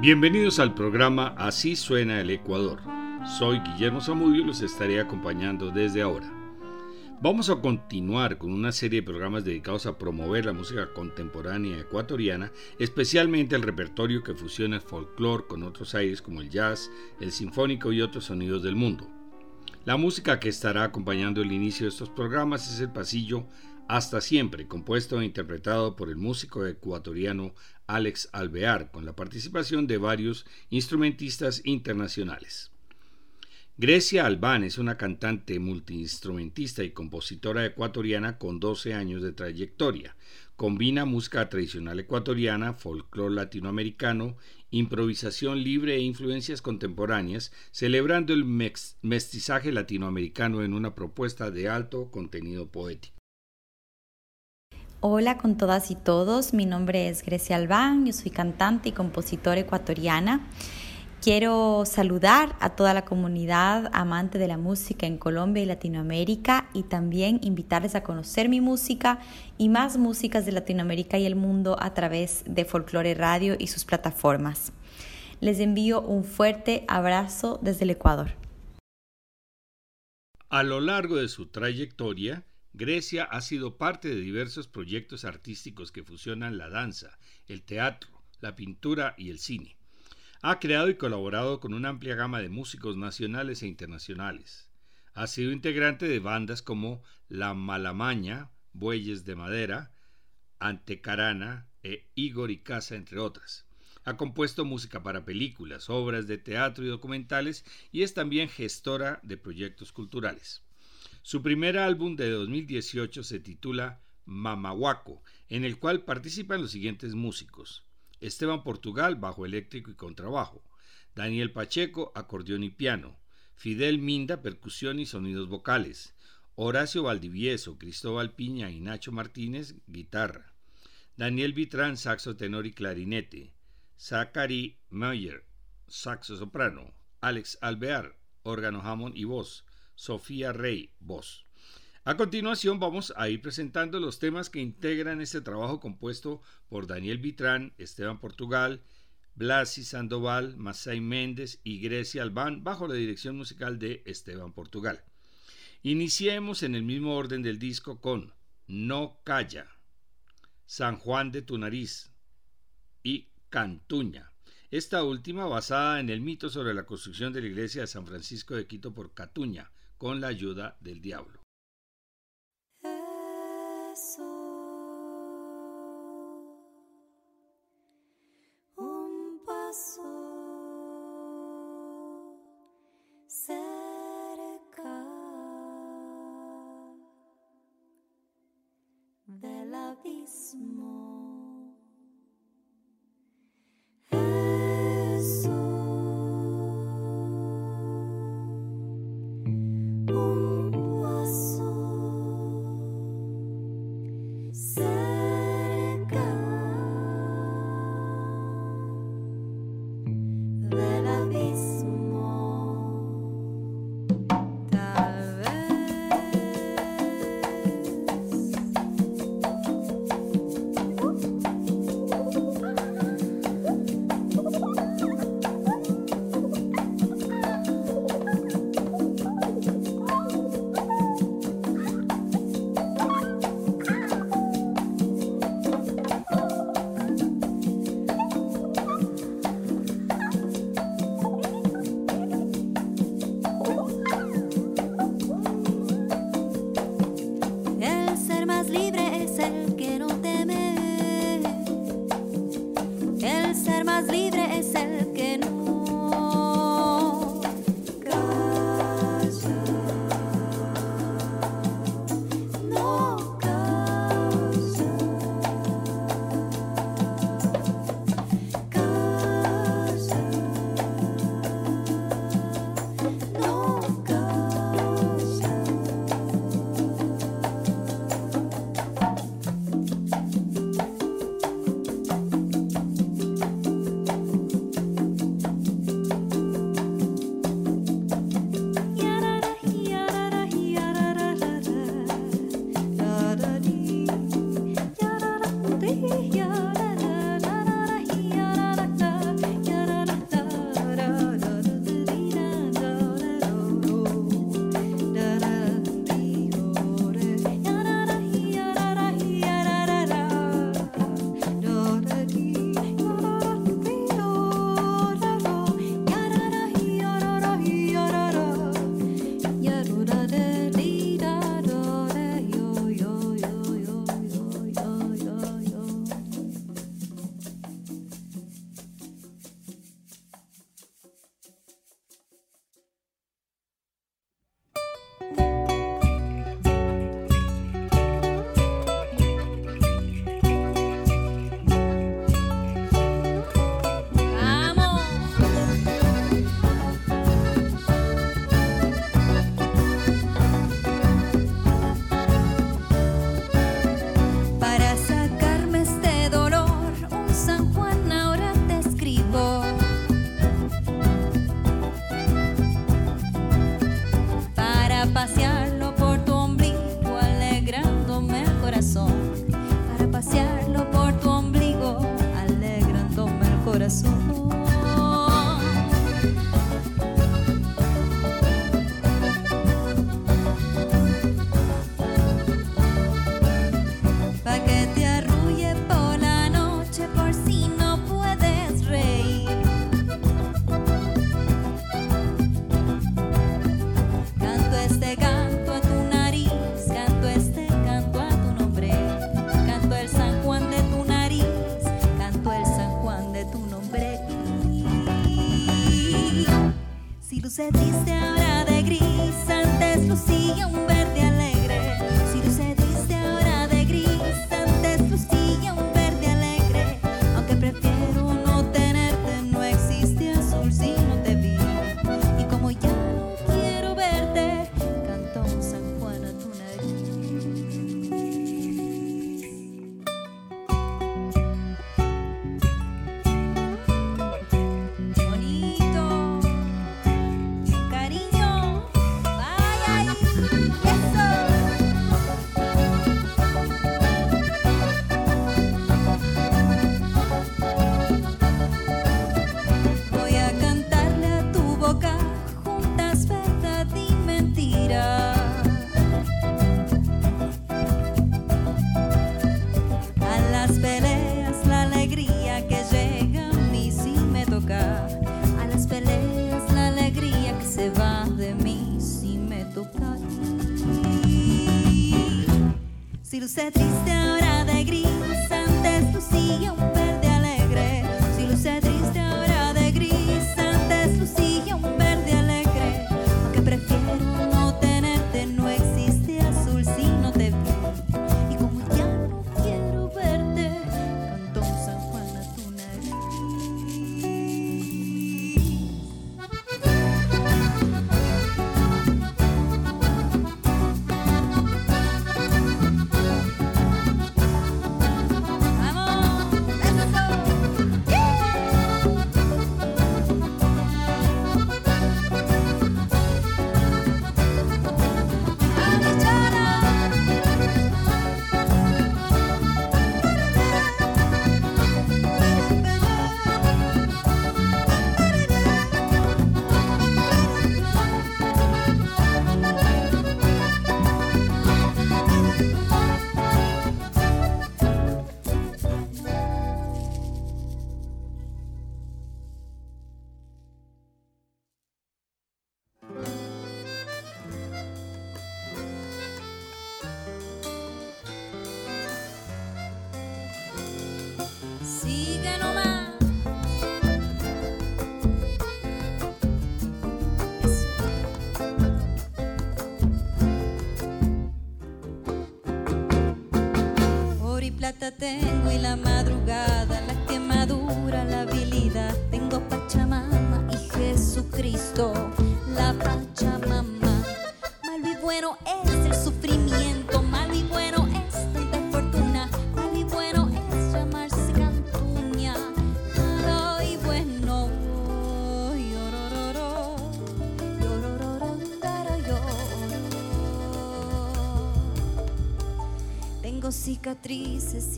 Bienvenidos al programa Así suena el Ecuador. Soy Guillermo Zamudio y los estaré acompañando desde ahora. Vamos a continuar con una serie de programas dedicados a promover la música contemporánea ecuatoriana, especialmente el repertorio que fusiona el folclore con otros aires como el jazz, el sinfónico y otros sonidos del mundo. La música que estará acompañando el inicio de estos programas es el pasillo Hasta siempre, compuesto e interpretado por el músico ecuatoriano Alex Alvear, con la participación de varios instrumentistas internacionales. Grecia Albán es una cantante multiinstrumentista y compositora ecuatoriana con 12 años de trayectoria. Combina música tradicional ecuatoriana, folclore latinoamericano, improvisación libre e influencias contemporáneas, celebrando el mestizaje latinoamericano en una propuesta de alto contenido poético. Hola con todas y todos, mi nombre es Grecia Albán, yo soy cantante y compositora ecuatoriana. Quiero saludar a toda la comunidad amante de la música en Colombia y Latinoamérica y también invitarles a conocer mi música y más músicas de Latinoamérica y el mundo a través de Folklore Radio y sus plataformas. Les envío un fuerte abrazo desde el Ecuador. A lo largo de su trayectoria, Grecia ha sido parte de diversos proyectos artísticos que fusionan la danza, el teatro, la pintura y el cine. Ha creado y colaborado con una amplia gama de músicos nacionales e internacionales. Ha sido integrante de bandas como La Malamaña, Bueyes de Madera, Antecarana e Igor y Casa, entre otras. Ha compuesto música para películas, obras de teatro y documentales y es también gestora de proyectos culturales. Su primer álbum de 2018 se titula Mamahuaco, en el cual participan los siguientes músicos. Esteban Portugal, bajo eléctrico y contrabajo. Daniel Pacheco, acordeón y piano. Fidel Minda, percusión y sonidos vocales. Horacio Valdivieso, Cristóbal Piña y Nacho Martínez, guitarra. Daniel Vitrán, saxo tenor y clarinete. Zachary Meyer, saxo soprano. Alex Alvear, órgano Hammond y voz. Sofía Rey, voz. A continuación vamos a ir presentando los temas que integran este trabajo compuesto por Daniel Vitrán, Esteban Portugal, Blasi Sandoval, Masai Méndez y Grecia Albán bajo la dirección musical de Esteban Portugal. Iniciemos en el mismo orden del disco con No Calla, San Juan de tu nariz y Cantuña. Esta última basada en el mito sobre la construcción de la iglesia de San Francisco de Quito por Catuña, con la ayuda del diablo.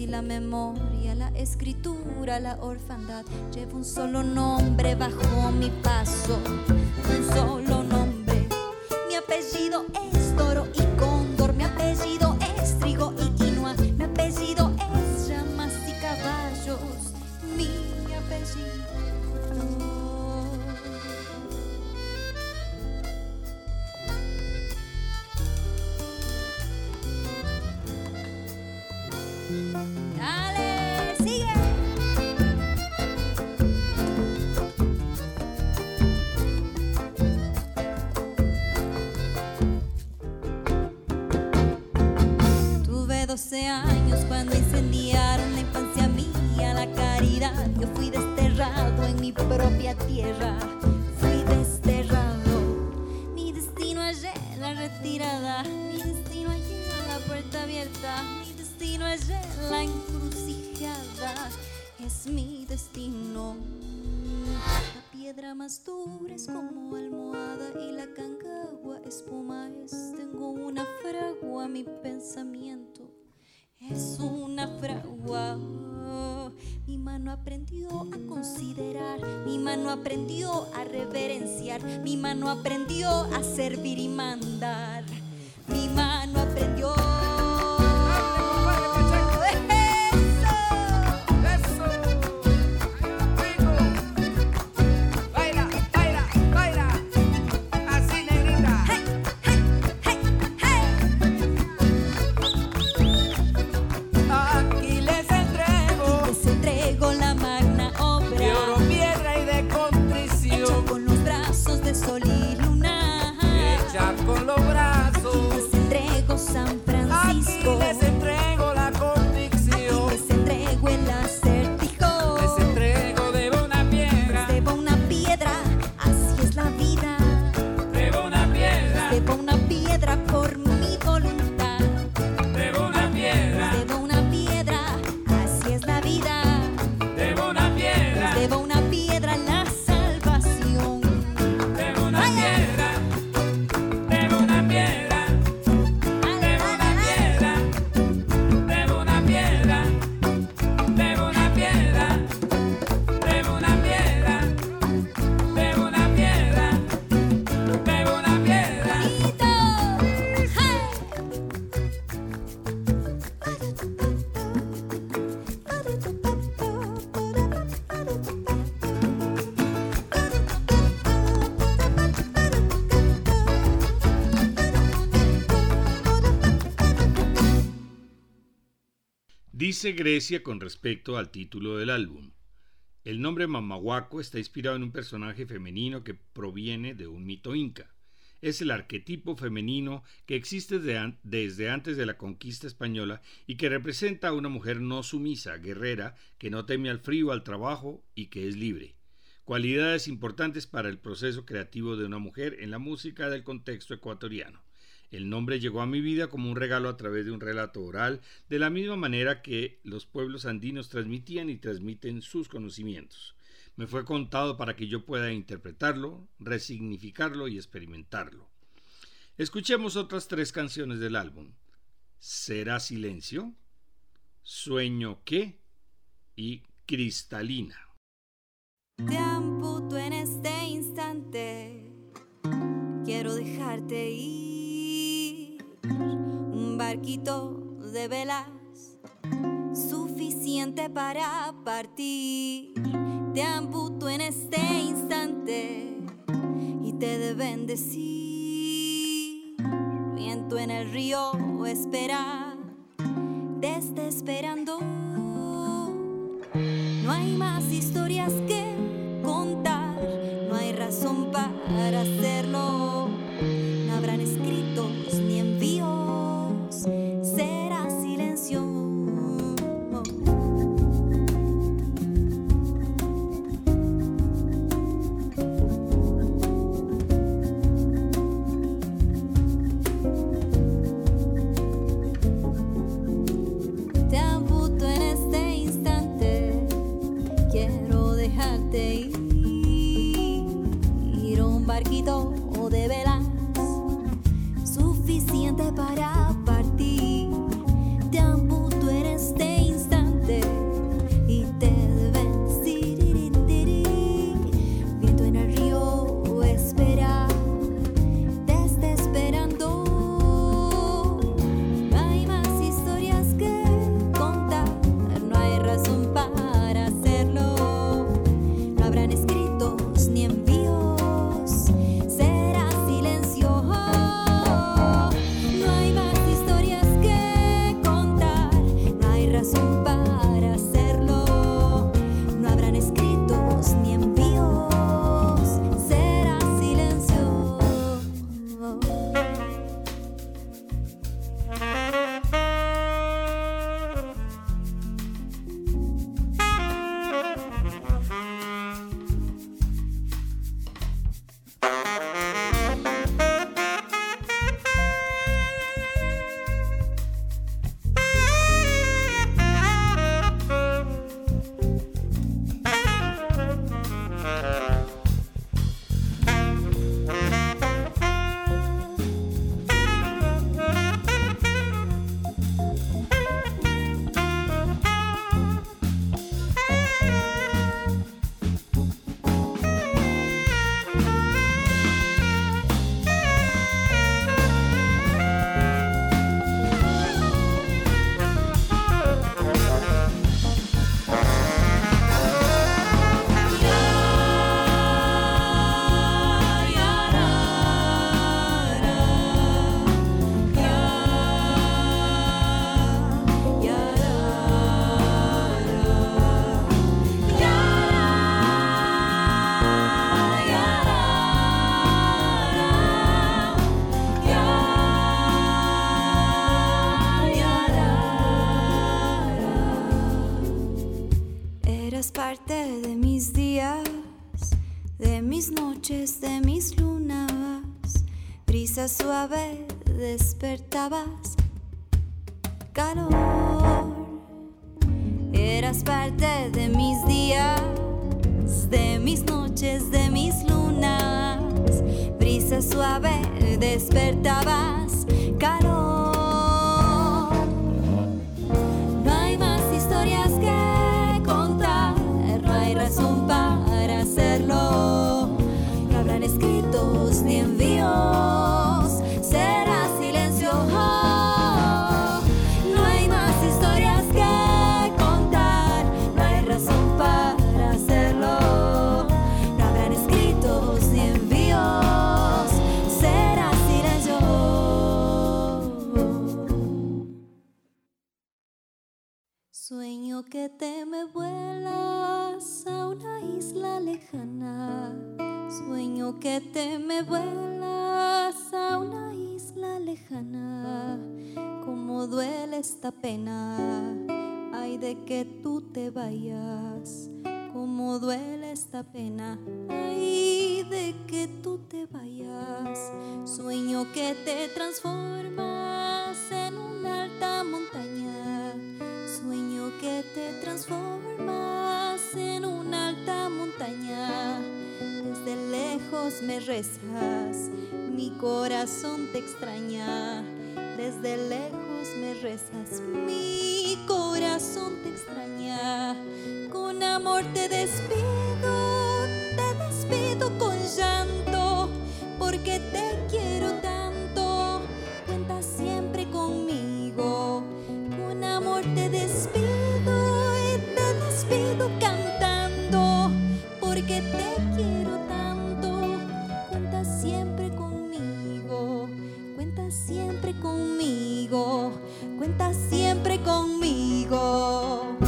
la memoria, la escritura, la orfandad. Llevo un solo nombre bajo mi paso. tierra fui desterrado. Mi destino allá en la retirada, mi destino allá en la puerta abierta, mi destino allá en la encrucijada, es mi destino. La piedra más dura es como almohada y la cangagua espuma es. Tengo una fragua, mi pensamiento es una fragua. Mi mano aprendió a considerar, mi mano aprendió a reverenciar, mi mano aprendió a servir y mandar, mi mano aprendió Grecia con respecto al título del álbum. El nombre Mamahuaco está inspirado en un personaje femenino que proviene de un mito inca. Es el arquetipo femenino que existe desde antes de la conquista española y que representa a una mujer no sumisa, guerrera, que no teme al frío, al trabajo y que es libre. Cualidades importantes para el proceso creativo de una mujer en la música del contexto ecuatoriano. El nombre llegó a mi vida como un regalo a través de un relato oral, de la misma manera que los pueblos andinos transmitían y transmiten sus conocimientos. Me fue contado para que yo pueda interpretarlo, resignificarlo y experimentarlo. Escuchemos otras tres canciones del álbum. ¿Será silencio? ¿Sueño qué? y Cristalina. Te amputo en este instante, quiero dejarte ir un barquito de velas suficiente para partir. Te amputo en este instante y te deben decir viento en el río espera, desde esperando. No hay más historias que contar, no hay razón para hacerlo. que te me vuelas a una isla lejana. Sueño que te me vuelas a una isla lejana. Como duele esta pena, ay de que tú te vayas cómo duele esta pena. Ay, de que tú te vayas, sueño que te transformas en una alta montaña, sueño que te transformas en una alta montaña. Desde lejos me rezas, mi corazón te extraña desde lejos me rezas, mi corazón te extraña, con amor te despido, te despido con llanto, porque te quiero tanto, cuenta siempre conmigo, con amor te despido y te despido cantando, porque te quiero conmigo, cuenta siempre conmigo.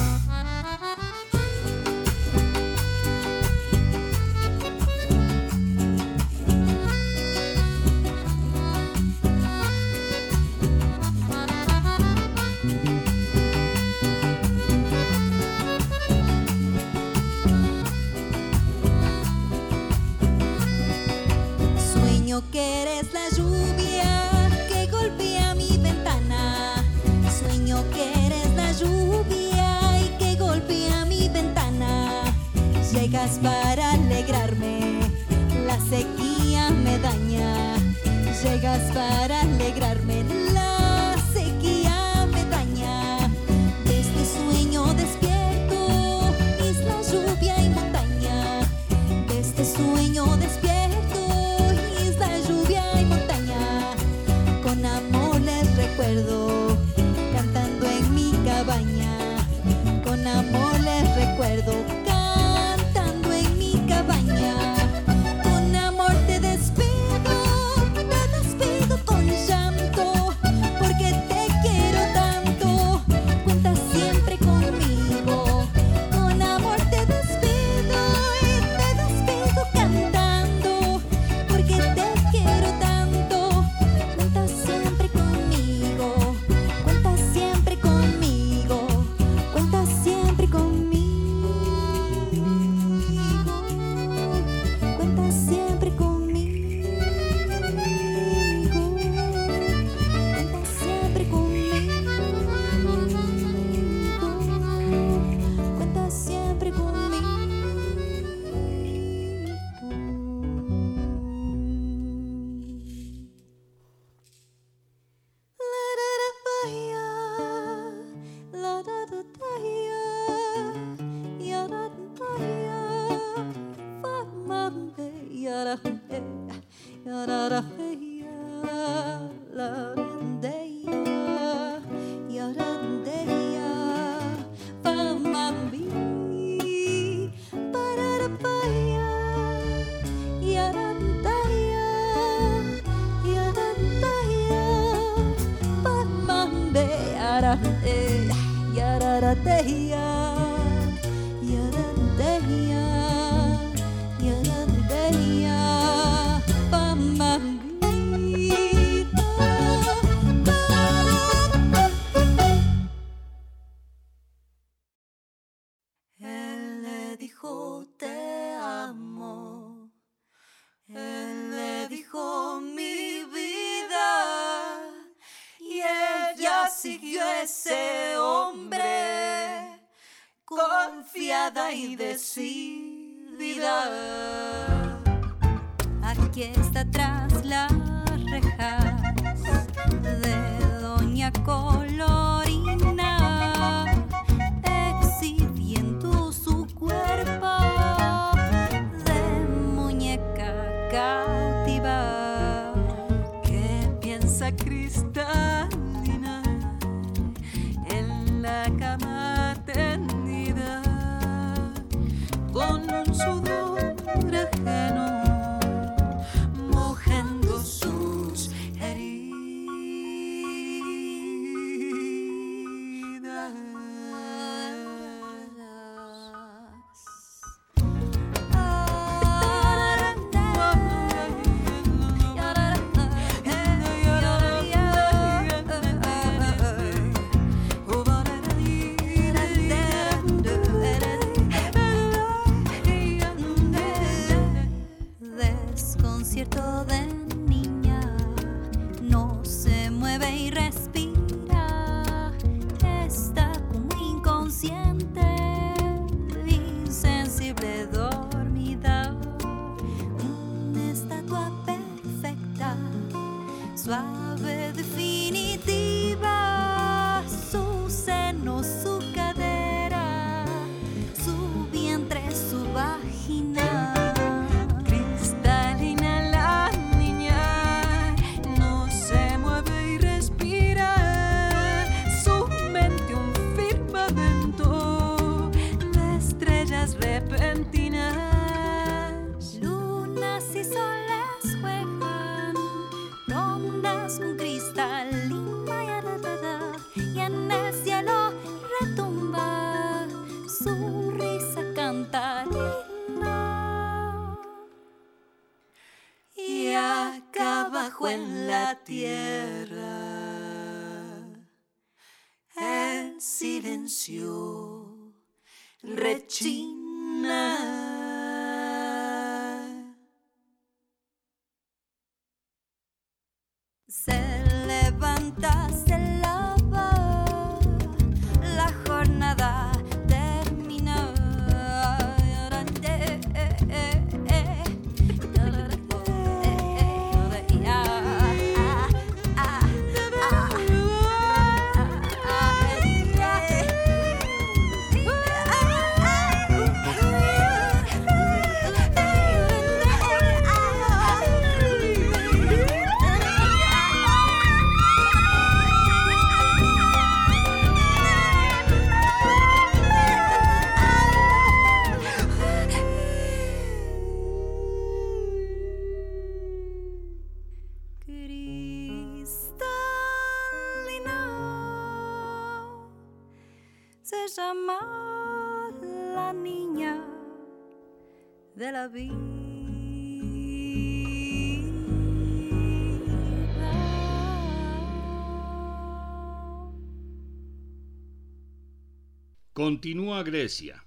Continúa Grecia.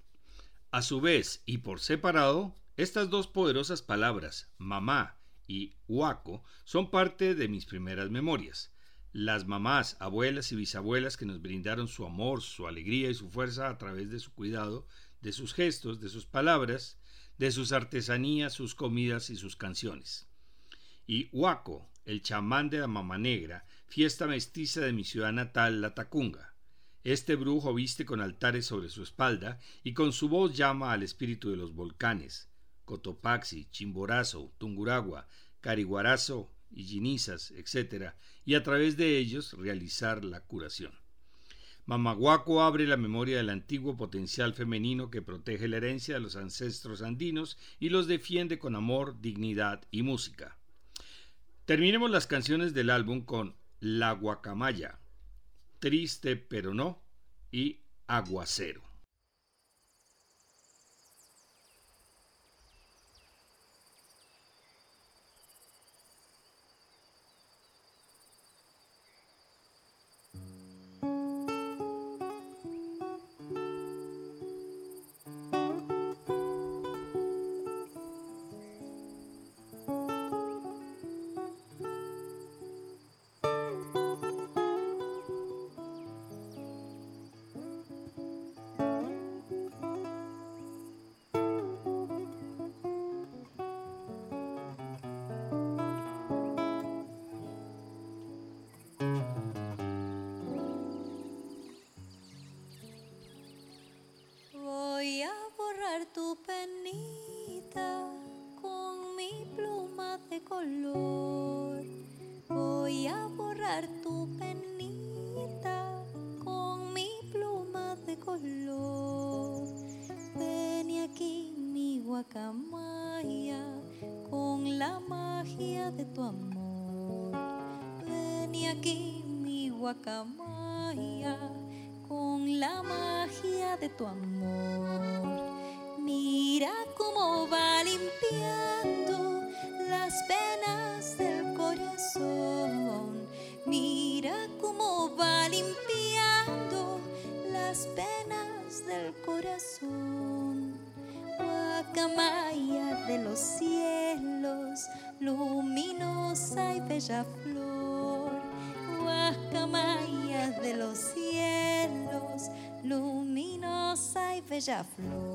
A su vez y por separado, estas dos poderosas palabras, mamá y huaco, son parte de mis primeras memorias. Las mamás, abuelas y bisabuelas que nos brindaron su amor, su alegría y su fuerza a través de su cuidado, de sus gestos, de sus palabras, de sus artesanías, sus comidas y sus canciones. Y Huaco, el chamán de la Mama Negra, fiesta mestiza de mi ciudad natal, La Tacunga. Este brujo viste con altares sobre su espalda y con su voz llama al espíritu de los volcanes, Cotopaxi, Chimborazo, Tunguragua, Cariguarazo y Ginizas, etc., y a través de ellos realizar la curación. Mamaguaco abre la memoria del antiguo potencial femenino que protege la herencia de los ancestros andinos y los defiende con amor, dignidad y música. Terminemos las canciones del álbum con La Guacamaya, Triste pero no y Aguacero. Guacamaya con la magia de tu amor. Luminosa y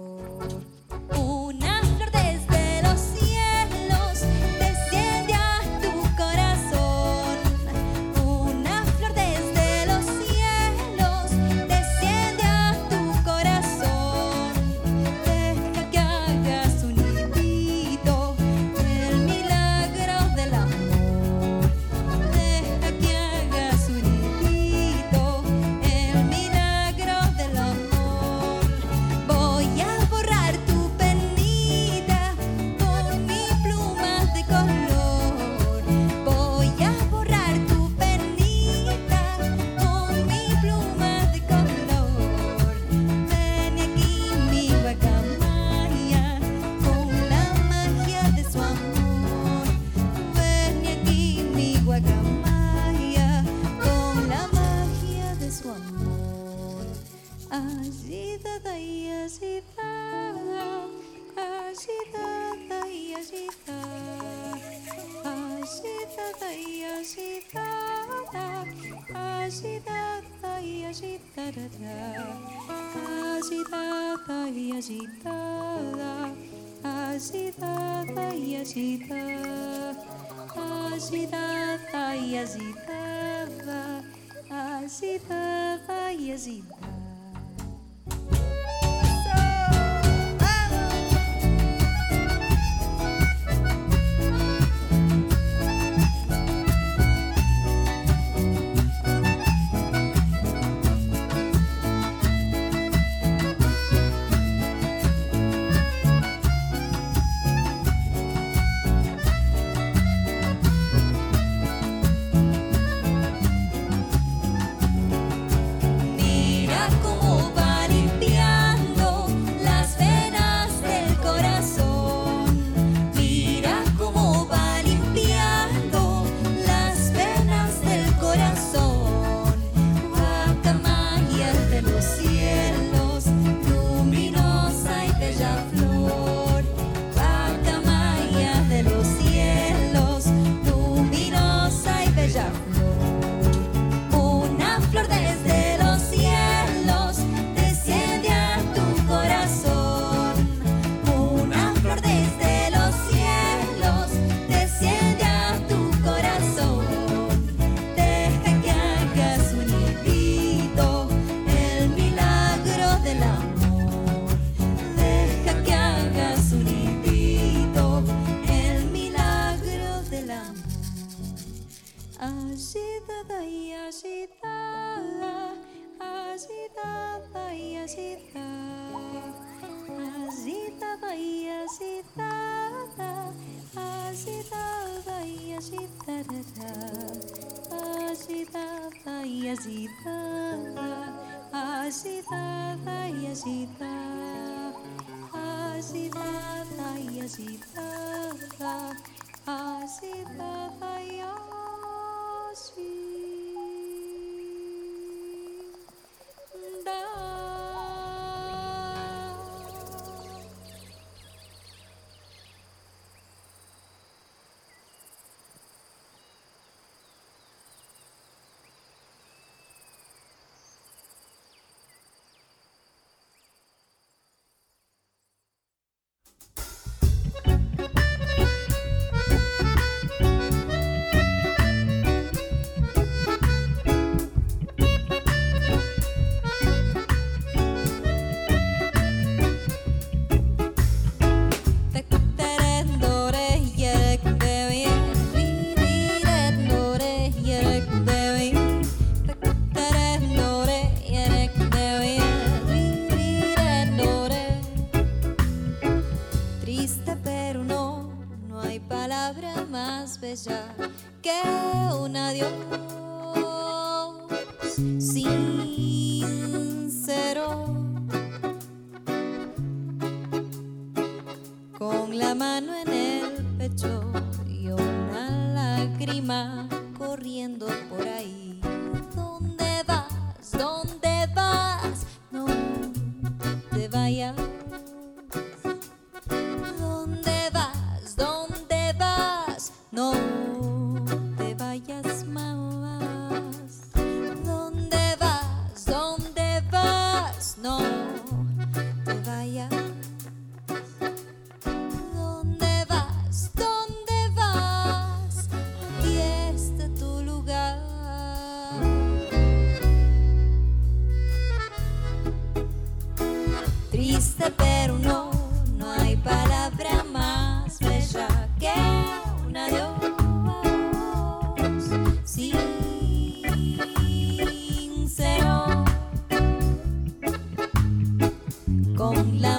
Con la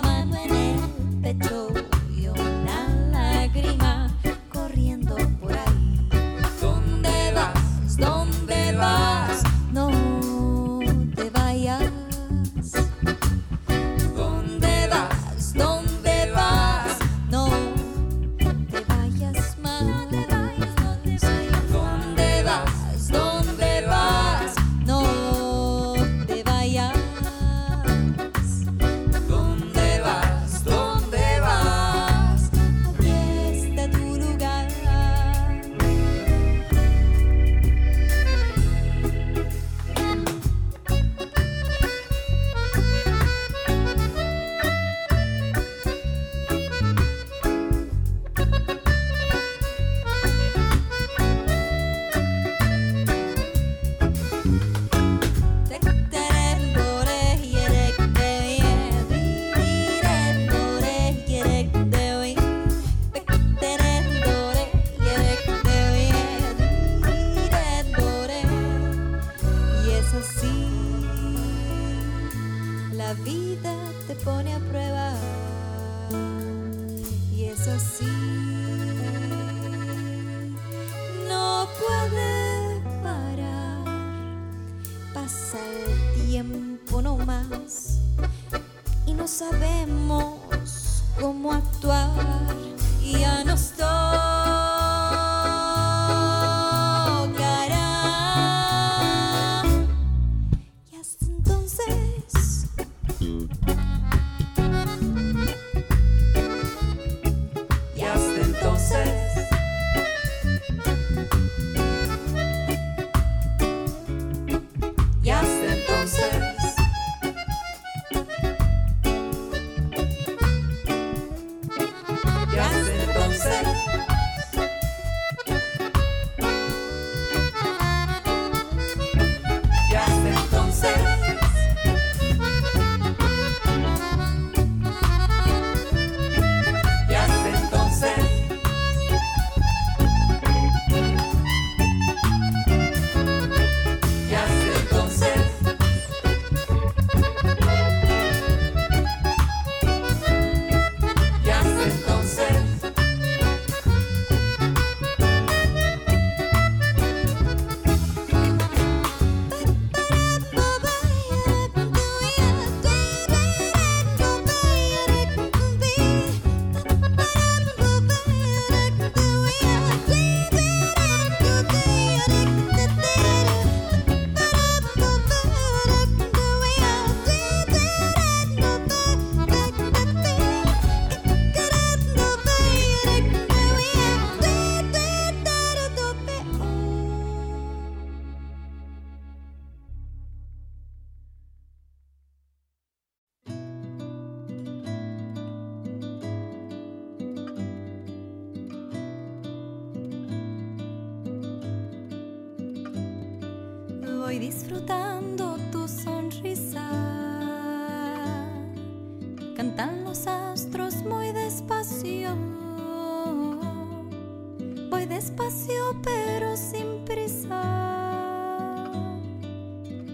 despacio pero sin prisa.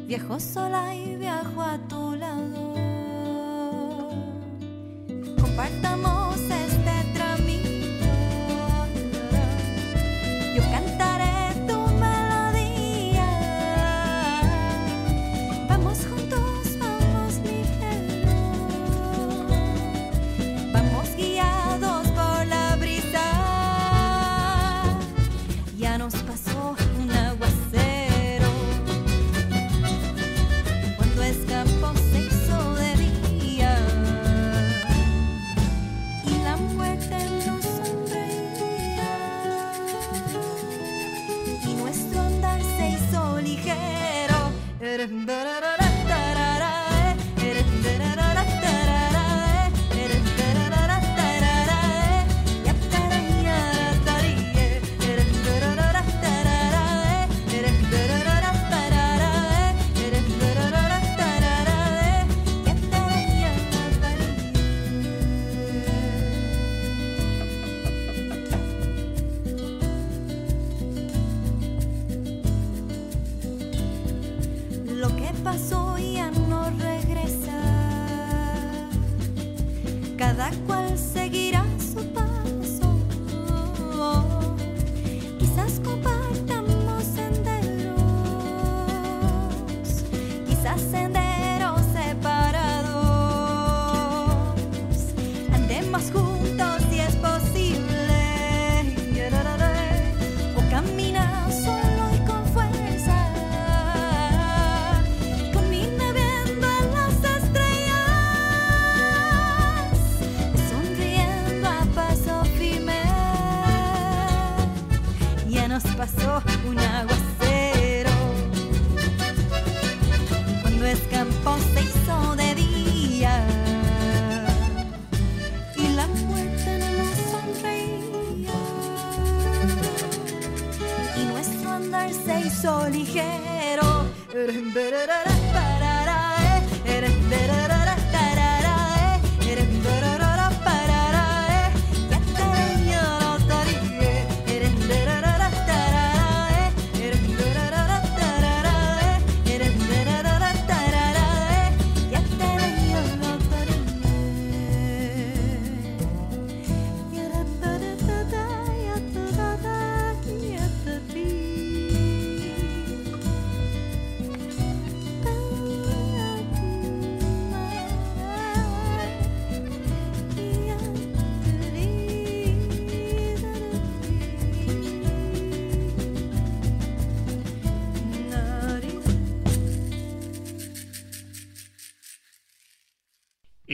Viajo sola y viajo a tu lado. Compartamos.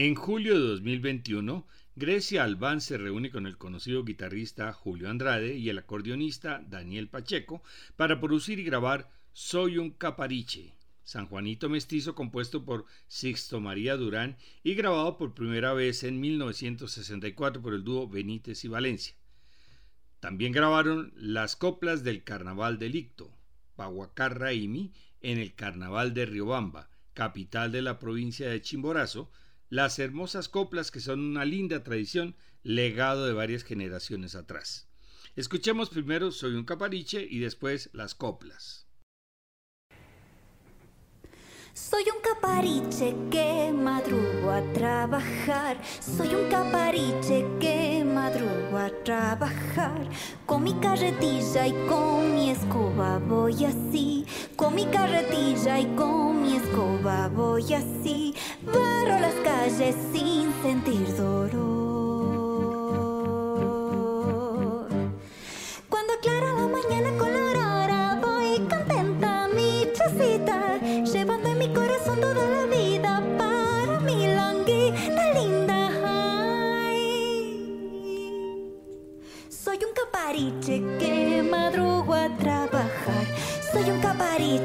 En julio de 2021, Grecia Albán se reúne con el conocido guitarrista Julio Andrade y el acordeonista Daniel Pacheco para producir y grabar Soy un capariche, San Juanito Mestizo compuesto por Sixto María Durán y grabado por primera vez en 1964 por el dúo Benítez y Valencia. También grabaron las coplas del Carnaval de Licto, Pahuacar Raimi, en el Carnaval de Riobamba, capital de la provincia de Chimborazo, las hermosas coplas que son una linda tradición, legado de varias generaciones atrás. Escuchemos primero Soy un capariche y después las coplas. Soy un capariche que madrugo a trabajar. Soy un capariche que madrugo a trabajar. Con mi carretilla y con mi escoba voy así. Con mi carretilla y con mi escoba voy así. Barro las calles sin sentir dolor. Cuando aclara la mañana con la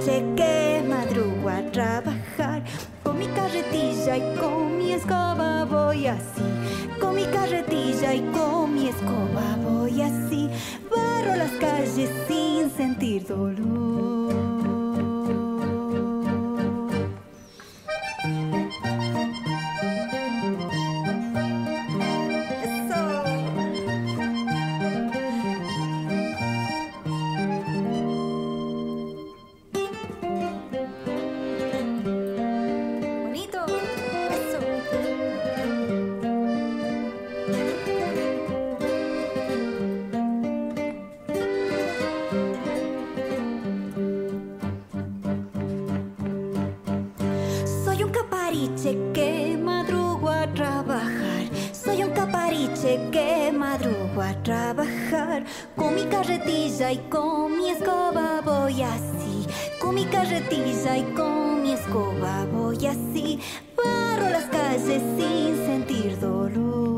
capariche que madrugo a trabajar. Con mi carretilla y con mi escoba voy así. Con mi carretilla y con mi escoba voy así. Barro las calles sin sentir dolor. Madrugo a trabajar. Soy un capariche que madrugo a trabajar. Con mi carretilla y con mi escoba voy así. Con mi carretilla y con mi escoba voy así. Barro las calles sin sentir dolor.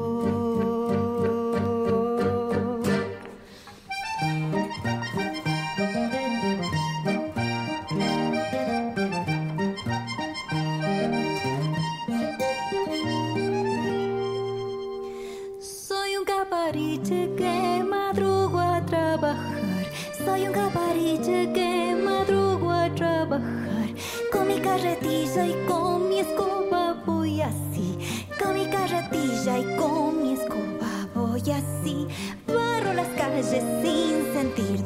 Así. Barro las calles sin sentir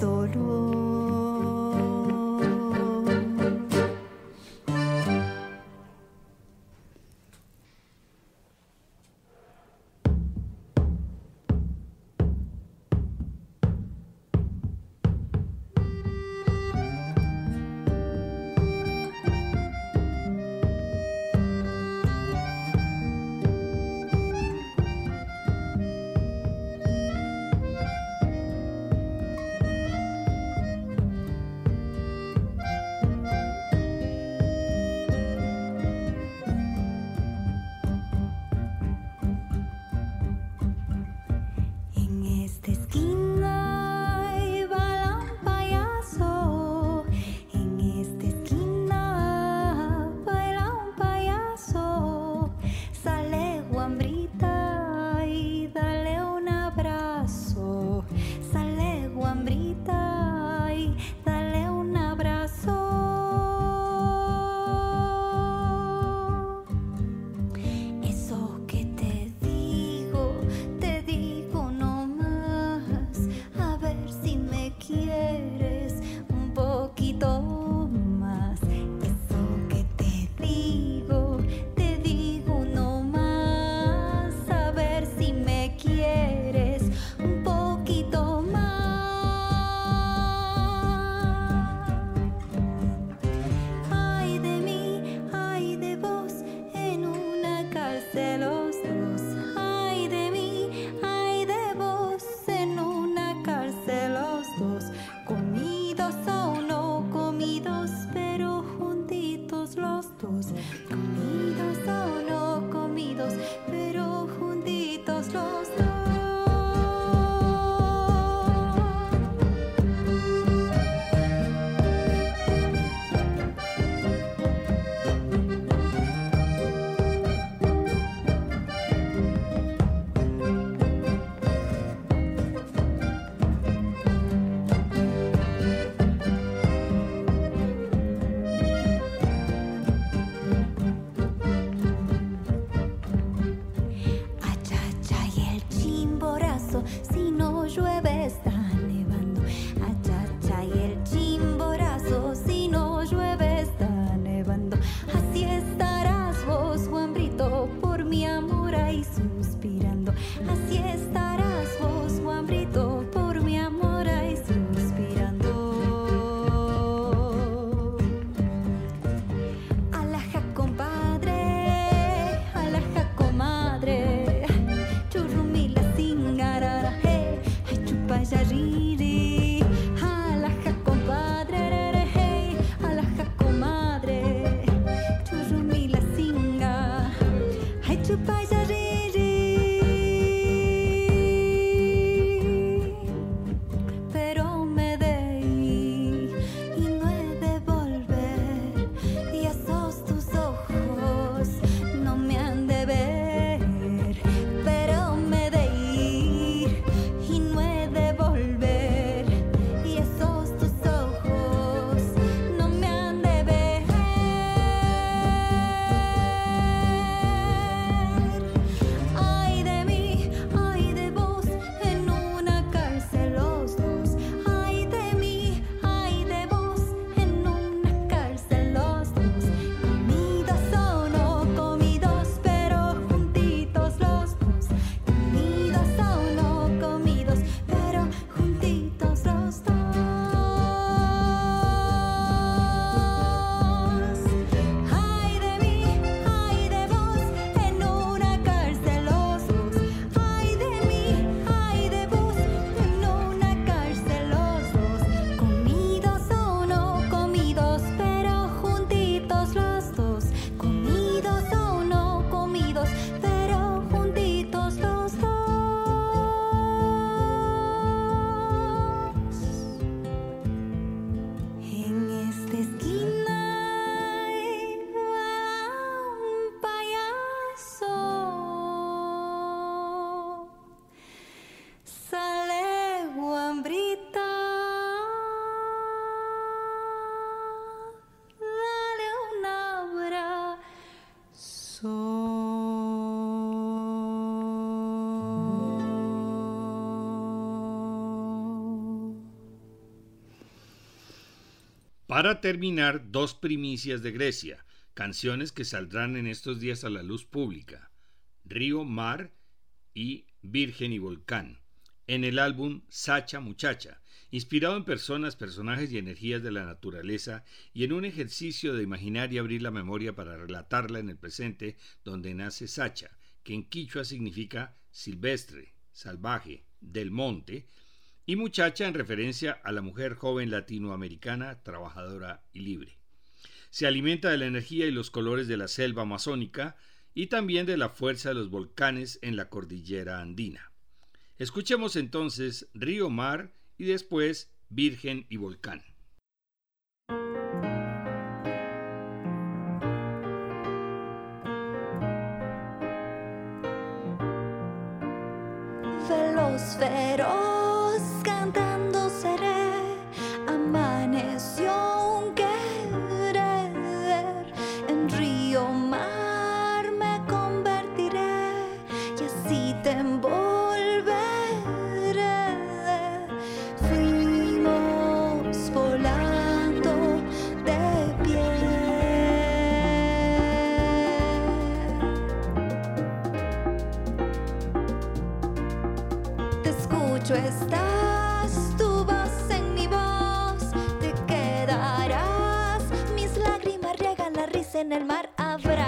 Para terminar, dos primicias de Grecia, canciones que saldrán en estos días a la luz pública, Río, Mar y Virgen y Volcán, en el álbum Sacha Muchacha, inspirado en personas, personajes y energías de la naturaleza y en un ejercicio de imaginar y abrir la memoria para relatarla en el presente donde nace Sacha, que en quichua significa silvestre, salvaje, del monte, y muchacha en referencia a la mujer joven latinoamericana, trabajadora y libre. Se alimenta de la energía y los colores de la selva amazónica y también de la fuerza de los volcanes en la cordillera andina. Escuchemos entonces Río Mar y después Virgen y Volcán. Escucho, estás tu voz en mi voz. Te quedarás, mis lágrimas riegan la risa en el mar. Abrazaré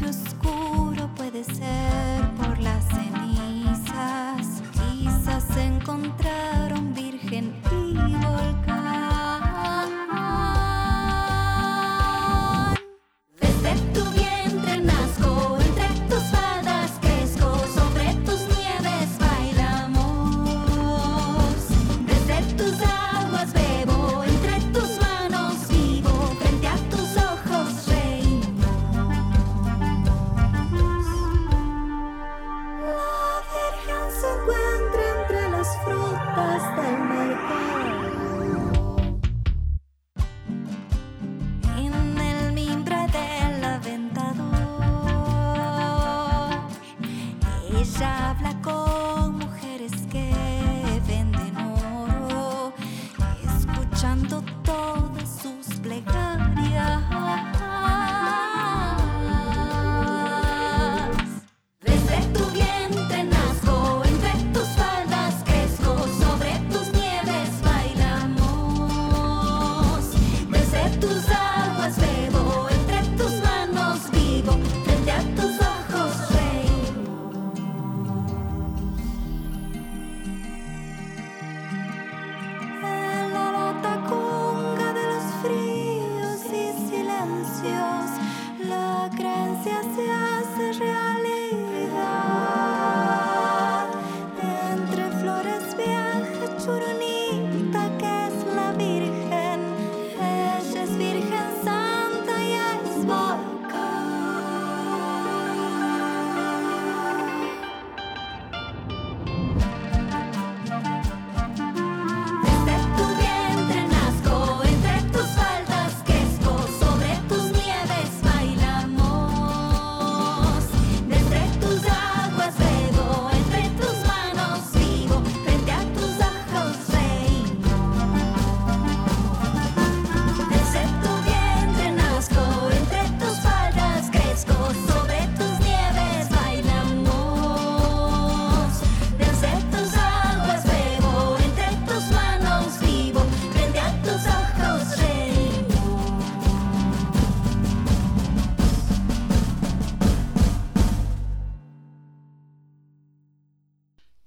your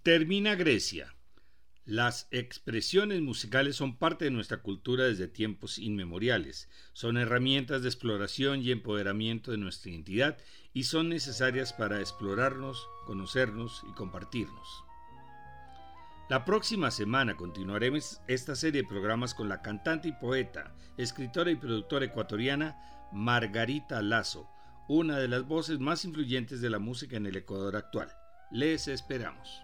Termina Grecia. Las expresiones musicales son parte de nuestra cultura desde tiempos inmemoriales, son herramientas de exploración y empoderamiento de nuestra identidad y son necesarias para explorarnos, conocernos y compartirnos. La próxima semana continuaremos esta serie de programas con la cantante y poeta, escritora y productora ecuatoriana Margarita Lazo, una de las voces más influyentes de la música en el Ecuador actual. Les esperamos.